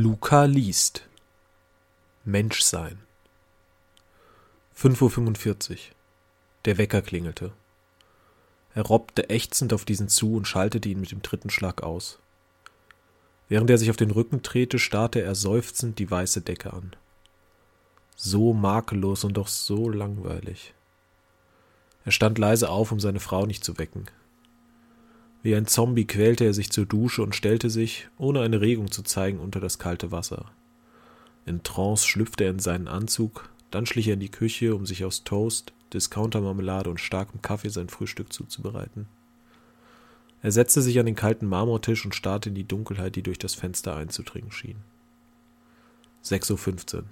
Luca liest. Menschsein. 5.45 Uhr. Der Wecker klingelte. Er robbte ächzend auf diesen zu und schaltete ihn mit dem dritten Schlag aus. Während er sich auf den Rücken drehte, starrte er seufzend die weiße Decke an. So makellos und doch so langweilig. Er stand leise auf, um seine Frau nicht zu wecken. Wie ein Zombie quälte er sich zur Dusche und stellte sich, ohne eine Regung zu zeigen, unter das kalte Wasser. In Trance schlüpfte er in seinen Anzug, dann schlich er in die Küche, um sich aus Toast, Discountermarmelade und starkem Kaffee sein Frühstück zuzubereiten. Er setzte sich an den kalten Marmortisch und starrte in die Dunkelheit, die durch das Fenster einzudringen schien. 6.15 Uhr.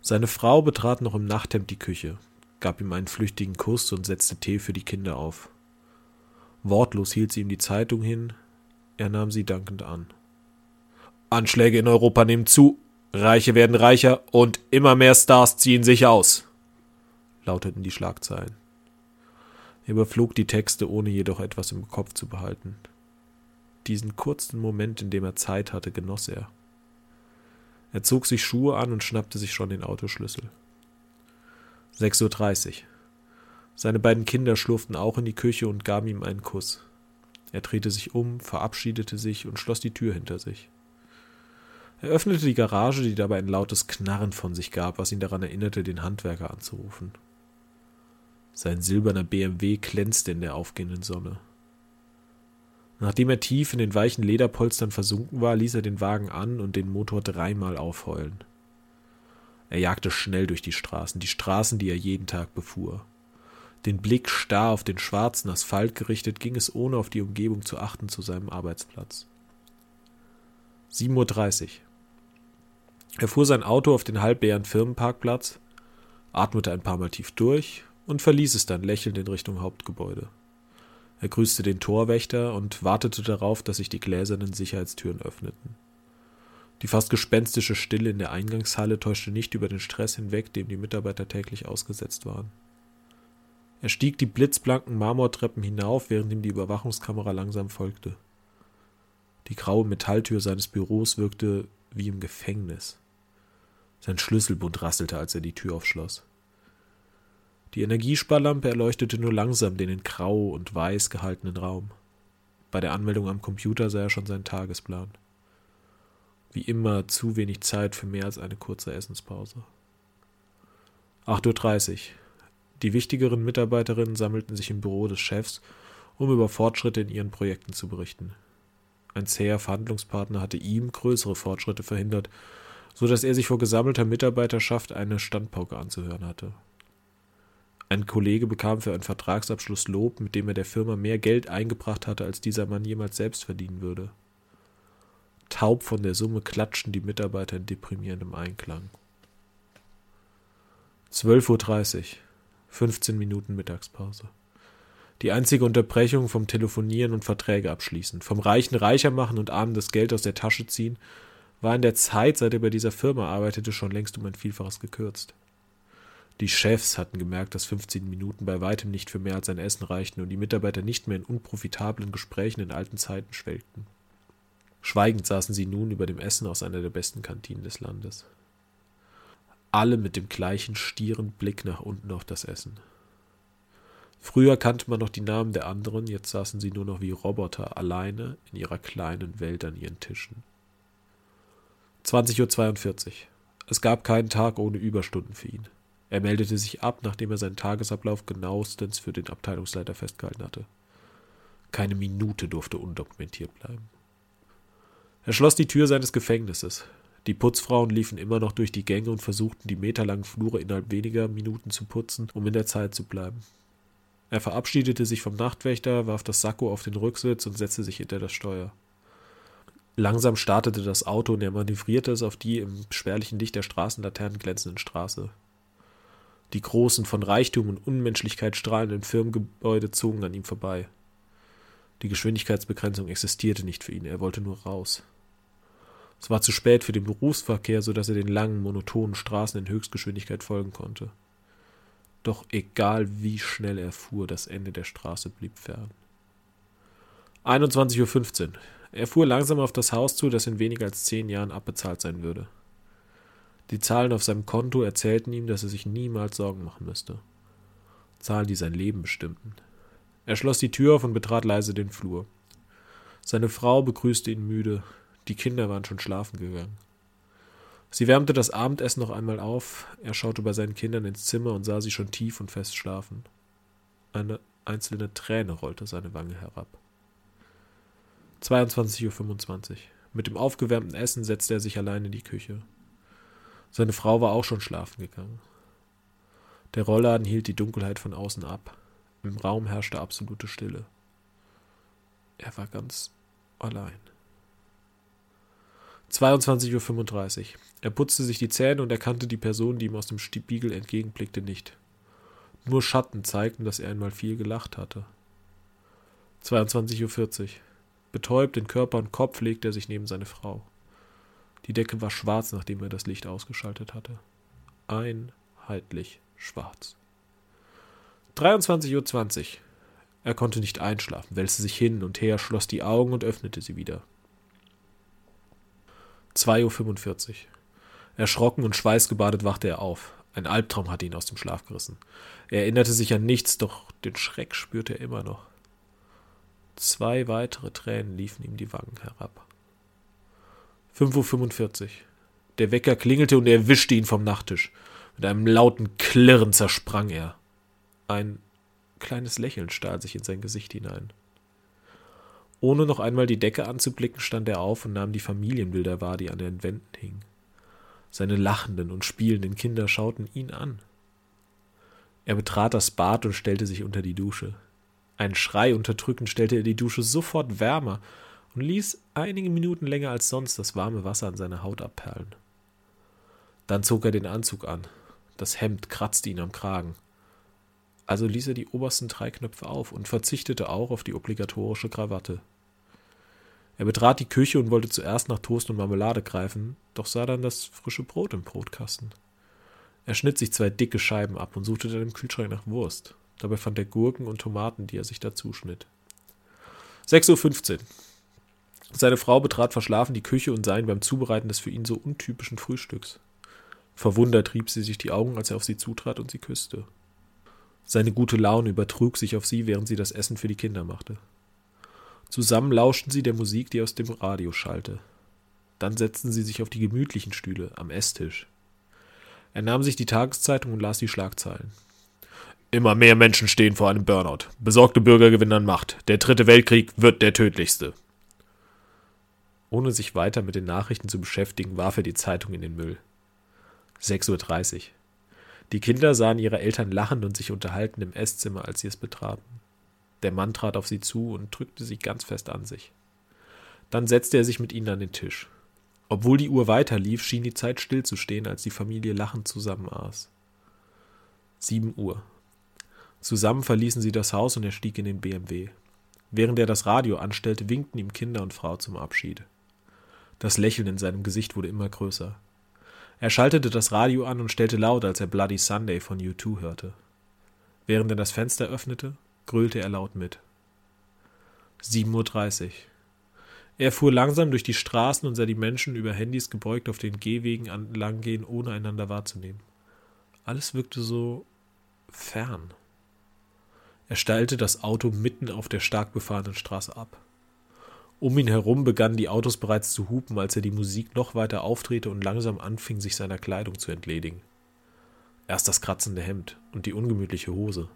Seine Frau betrat noch im Nachthemd die Küche, gab ihm einen flüchtigen Kuss und setzte Tee für die Kinder auf. Wortlos hielt sie ihm die Zeitung hin, er nahm sie dankend an. Anschläge in Europa nehmen zu, Reiche werden reicher und immer mehr Stars ziehen sich aus, lauteten die Schlagzeilen. Er überflog die Texte, ohne jedoch etwas im Kopf zu behalten. Diesen kurzen Moment, in dem er Zeit hatte, genoss er. Er zog sich Schuhe an und schnappte sich schon den Autoschlüssel. 6.30 Uhr. Seine beiden Kinder schlurften auch in die Küche und gaben ihm einen Kuss. Er drehte sich um, verabschiedete sich und schloss die Tür hinter sich. Er öffnete die Garage, die dabei ein lautes Knarren von sich gab, was ihn daran erinnerte, den Handwerker anzurufen. Sein silberner BMW glänzte in der aufgehenden Sonne. Nachdem er tief in den weichen Lederpolstern versunken war, ließ er den Wagen an und den Motor dreimal aufheulen. Er jagte schnell durch die Straßen, die Straßen, die er jeden Tag befuhr. Den Blick starr auf den schwarzen Asphalt gerichtet, ging es ohne auf die Umgebung zu achten zu seinem Arbeitsplatz. 7.30 Uhr. Er fuhr sein Auto auf den halbleeren Firmenparkplatz, atmete ein paar Mal tief durch und verließ es dann lächelnd in Richtung Hauptgebäude. Er grüßte den Torwächter und wartete darauf, dass sich die gläsernen Sicherheitstüren öffneten. Die fast gespenstische Stille in der Eingangshalle täuschte nicht über den Stress hinweg, dem die Mitarbeiter täglich ausgesetzt waren. Er stieg die blitzblanken Marmortreppen hinauf, während ihm die Überwachungskamera langsam folgte. Die graue Metalltür seines Büros wirkte wie im Gefängnis. Sein Schlüsselbund rasselte, als er die Tür aufschloss. Die Energiesparlampe erleuchtete nur langsam den in grau und weiß gehaltenen Raum. Bei der Anmeldung am Computer sah er schon seinen Tagesplan. Wie immer zu wenig Zeit für mehr als eine kurze Essenspause. 8.30 Uhr. Die wichtigeren Mitarbeiterinnen sammelten sich im Büro des Chefs, um über Fortschritte in ihren Projekten zu berichten. Ein zäher Verhandlungspartner hatte ihm größere Fortschritte verhindert, so dass er sich vor gesammelter Mitarbeiterschaft eine Standpauke anzuhören hatte. Ein Kollege bekam für einen Vertragsabschluss Lob, mit dem er der Firma mehr Geld eingebracht hatte, als dieser Mann jemals selbst verdienen würde. Taub von der Summe klatschten die Mitarbeiter in deprimierendem Einklang. 12.30 Uhr. 15 Minuten Mittagspause. Die einzige Unterbrechung vom Telefonieren und Verträge abschließen, vom Reichen reicher machen und Armen das Geld aus der Tasche ziehen, war in der Zeit, seit er bei dieser Firma arbeitete, schon längst um ein Vielfaches gekürzt. Die Chefs hatten gemerkt, dass 15 Minuten bei weitem nicht für mehr als ein Essen reichten und die Mitarbeiter nicht mehr in unprofitablen Gesprächen in alten Zeiten schwelgten. Schweigend saßen sie nun über dem Essen aus einer der besten Kantinen des Landes alle mit dem gleichen stieren Blick nach unten auf das Essen. Früher kannte man noch die Namen der anderen, jetzt saßen sie nur noch wie Roboter alleine in ihrer kleinen Welt an ihren Tischen. 20.42 Uhr. Es gab keinen Tag ohne Überstunden für ihn. Er meldete sich ab, nachdem er seinen Tagesablauf genauestens für den Abteilungsleiter festgehalten hatte. Keine Minute durfte undokumentiert bleiben. Er schloss die Tür seines Gefängnisses, die Putzfrauen liefen immer noch durch die Gänge und versuchten, die meterlangen Flure innerhalb weniger Minuten zu putzen, um in der Zeit zu bleiben. Er verabschiedete sich vom Nachtwächter, warf das Sakko auf den Rücksitz und setzte sich hinter das Steuer. Langsam startete das Auto und er manövrierte es auf die im spärlichen Licht der Straßenlaternen glänzenden Straße. Die großen, von Reichtum und Unmenschlichkeit strahlenden Firmengebäude zogen an ihm vorbei. Die Geschwindigkeitsbegrenzung existierte nicht für ihn, er wollte nur raus. Es war zu spät für den Berufsverkehr, so dass er den langen, monotonen Straßen in Höchstgeschwindigkeit folgen konnte. Doch egal wie schnell er fuhr, das Ende der Straße blieb fern. 21.15 Uhr. Er fuhr langsam auf das Haus zu, das in weniger als zehn Jahren abbezahlt sein würde. Die Zahlen auf seinem Konto erzählten ihm, dass er sich niemals Sorgen machen müsste. Zahlen, die sein Leben bestimmten. Er schloss die Tür auf und betrat leise den Flur. Seine Frau begrüßte ihn müde, die Kinder waren schon schlafen gegangen. Sie wärmte das Abendessen noch einmal auf, er schaute bei seinen Kindern ins Zimmer und sah sie schon tief und fest schlafen. Eine einzelne Träne rollte seine Wange herab. 22.25 Uhr. Mit dem aufgewärmten Essen setzte er sich allein in die Küche. Seine Frau war auch schon schlafen gegangen. Der Rollladen hielt die Dunkelheit von außen ab. Im Raum herrschte absolute Stille. Er war ganz allein. 22.35 Uhr. Er putzte sich die Zähne und erkannte die Person, die ihm aus dem Spiegel entgegenblickte, nicht. Nur Schatten zeigten, dass er einmal viel gelacht hatte. 22.40 Uhr. Betäubt in Körper und Kopf legte er sich neben seine Frau. Die Decke war schwarz, nachdem er das Licht ausgeschaltet hatte. Einheitlich schwarz. 23.20 Uhr. Er konnte nicht einschlafen, wälzte sich hin und her, schloss die Augen und öffnete sie wieder. 2.45 Uhr. Erschrocken und schweißgebadet wachte er auf. Ein Albtraum hatte ihn aus dem Schlaf gerissen. Er erinnerte sich an nichts, doch den Schreck spürte er immer noch. Zwei weitere Tränen liefen ihm die Wangen herab. 5.45 Uhr. Der Wecker klingelte und er wischte ihn vom Nachttisch. Mit einem lauten Klirren zersprang er. Ein kleines Lächeln stahl sich in sein Gesicht hinein. Ohne noch einmal die Decke anzublicken, stand er auf und nahm die Familienbilder wahr, die an den Wänden hingen. Seine lachenden und spielenden Kinder schauten ihn an. Er betrat das Bad und stellte sich unter die Dusche. Ein Schrei unterdrückend stellte er die Dusche sofort wärmer und ließ einige Minuten länger als sonst das warme Wasser an seiner Haut abperlen. Dann zog er den Anzug an. Das Hemd kratzte ihn am Kragen. Also ließ er die obersten drei Knöpfe auf und verzichtete auch auf die obligatorische Krawatte. Er betrat die Küche und wollte zuerst nach Toast und Marmelade greifen, doch sah dann das frische Brot im Brotkasten. Er schnitt sich zwei dicke Scheiben ab und suchte dann im Kühlschrank nach Wurst. Dabei fand er Gurken und Tomaten, die er sich dazu schnitt. 6.15 Uhr. Seine Frau betrat verschlafen die Küche und sah ihn beim Zubereiten des für ihn so untypischen Frühstücks. Verwundert rieb sie sich die Augen, als er auf sie zutrat und sie küsste. Seine gute Laune übertrug sich auf sie, während sie das Essen für die Kinder machte. Zusammen lauschten sie der Musik, die aus dem Radio schallte. Dann setzten sie sich auf die gemütlichen Stühle am Esstisch. Er nahm sich die Tageszeitung und las die Schlagzeilen. Immer mehr Menschen stehen vor einem Burnout. Besorgte Bürger gewinnen an Macht. Der dritte Weltkrieg wird der tödlichste. Ohne sich weiter mit den Nachrichten zu beschäftigen, warf er die Zeitung in den Müll. 6.30 Uhr. Die Kinder sahen ihre Eltern lachend und sich unterhalten im Esszimmer, als sie es betraten. Der Mann trat auf sie zu und drückte sie ganz fest an sich. Dann setzte er sich mit ihnen an den Tisch. Obwohl die Uhr weiterlief, schien die Zeit stillzustehen, als die Familie lachend zusammen aß. Sieben Uhr. Zusammen verließen sie das Haus und er stieg in den BMW. Während er das Radio anstellte, winkten ihm Kinder und Frau zum Abschied. Das Lächeln in seinem Gesicht wurde immer größer. Er schaltete das Radio an und stellte laut, als er Bloody Sunday von U2 hörte. Während er das Fenster öffnete, gröhlte er laut mit. 7.30 Uhr. Er fuhr langsam durch die Straßen und sah die Menschen über Handys gebeugt auf den Gehwegen langgehen, ohne einander wahrzunehmen. Alles wirkte so fern. Er stellte das Auto mitten auf der stark befahrenen Straße ab. Um ihn herum begannen die Autos bereits zu hupen, als er die Musik noch weiter aufdrehte und langsam anfing, sich seiner Kleidung zu entledigen. Erst das kratzende Hemd und die ungemütliche Hose.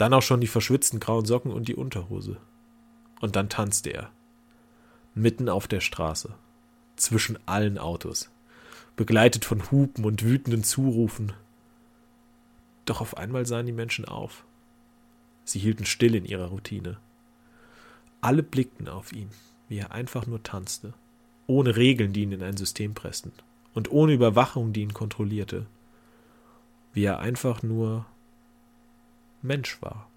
Dann auch schon die verschwitzten grauen Socken und die Unterhose. Und dann tanzte er. Mitten auf der Straße. Zwischen allen Autos. Begleitet von Hupen und wütenden Zurufen. Doch auf einmal sahen die Menschen auf. Sie hielten still in ihrer Routine. Alle blickten auf ihn, wie er einfach nur tanzte, ohne Regeln, die ihn in ein System pressten, und ohne Überwachung, die ihn kontrollierte, wie er einfach nur Mensch war.